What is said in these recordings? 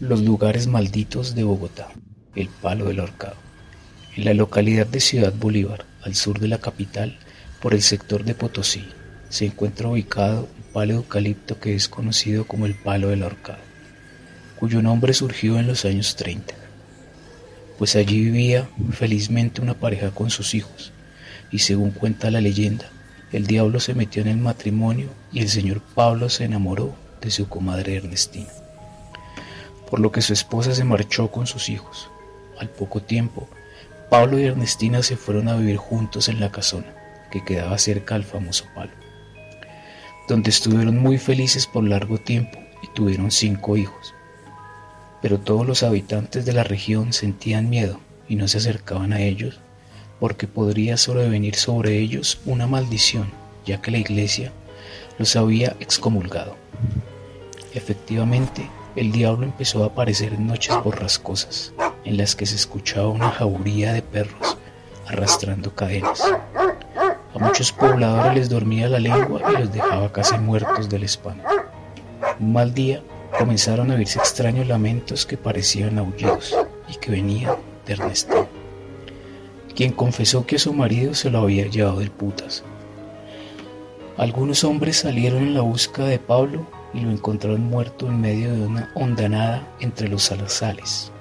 Los lugares malditos de Bogotá. El Palo del Horcado. En la localidad de Ciudad Bolívar, al sur de la capital, por el sector de Potosí, se encuentra ubicado un palo eucalipto que es conocido como el Palo del Horcado, cuyo nombre surgió en los años 30, pues allí vivía felizmente una pareja con sus hijos, y según cuenta la leyenda, el diablo se metió en el matrimonio y el señor Pablo se enamoró de su comadre Ernestina, por lo que su esposa se marchó con sus hijos. Al poco tiempo, Pablo y Ernestina se fueron a vivir juntos en la casona, que quedaba cerca del famoso palo, donde estuvieron muy felices por largo tiempo y tuvieron cinco hijos. Pero todos los habitantes de la región sentían miedo y no se acercaban a ellos porque podría sobrevenir sobre ellos una maldición, ya que la iglesia los había excomulgado. Efectivamente, el diablo empezó a aparecer en noches borrascosas, en las que se escuchaba una jauría de perros arrastrando cadenas. A muchos pobladores les dormía la lengua y los dejaba casi muertos del espanto. Un mal día comenzaron a oírse extraños lamentos que parecían aullidos y que venían de Ernesto quien confesó que su marido se lo había llevado del putas. Algunos hombres salieron en la busca de Pablo y lo encontraron muerto en medio de una hondanada entre los salazales,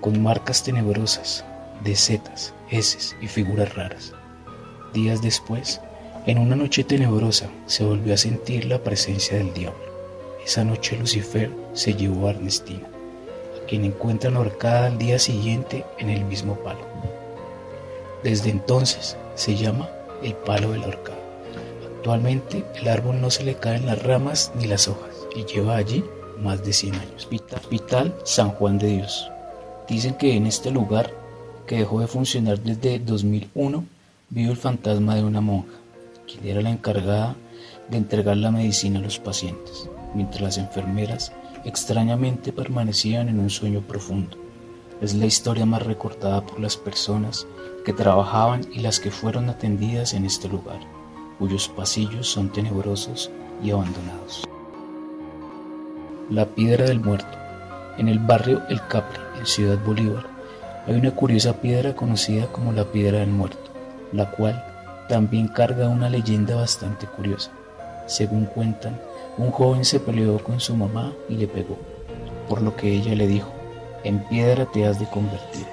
con marcas tenebrosas de setas, heces y figuras raras. Días después, en una noche tenebrosa, se volvió a sentir la presencia del diablo. Esa noche Lucifer se llevó a Ernestina, a quien encuentran ahorcada al día siguiente en el mismo palo. Desde entonces se llama el palo del horcado. Actualmente el árbol no se le caen las ramas ni las hojas y lleva allí más de 100 años. Hospital San Juan de Dios. Dicen que en este lugar, que dejó de funcionar desde 2001, vive el fantasma de una monja, quien era la encargada de entregar la medicina a los pacientes, mientras las enfermeras extrañamente permanecían en un sueño profundo. Es la historia más recortada por las personas que trabajaban y las que fueron atendidas en este lugar, cuyos pasillos son tenebrosos y abandonados. La Piedra del Muerto. En el barrio El Capri, en Ciudad Bolívar, hay una curiosa piedra conocida como la Piedra del Muerto, la cual también carga una leyenda bastante curiosa. Según cuentan, un joven se peleó con su mamá y le pegó, por lo que ella le dijo, en piedra te has de convertir.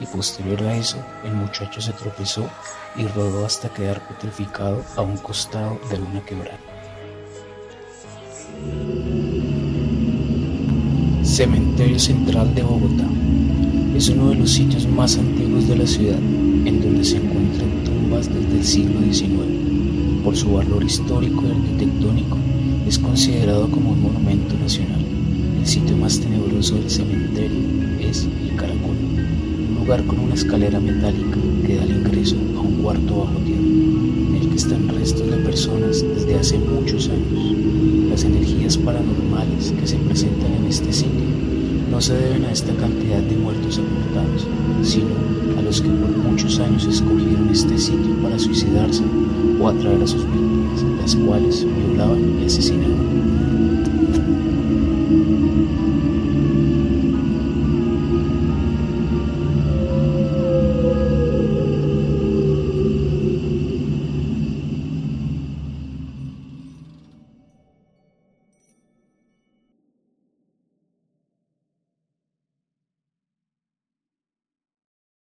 Y posterior a eso, el muchacho se tropezó y rodó hasta quedar petrificado a un costado de una quebrada. Cementerio Central de Bogotá. Es uno de los sitios más antiguos de la ciudad, en donde se encuentran tumbas desde el siglo XIX. Por su valor histórico y arquitectónico, es considerado como un monumento nacional. El sitio más tenebroso del cementerio es el Caracol, con una escalera metálica que da el ingreso a un cuarto bajo tierra, en el que están restos de personas desde hace muchos años. Las energías paranormales que se presentan en este sitio no se deben a esta cantidad de muertos sepultados, sino a los que por muchos años escogieron este sitio para suicidarse o atraer a sus víctimas, las cuales violaban y asesinaban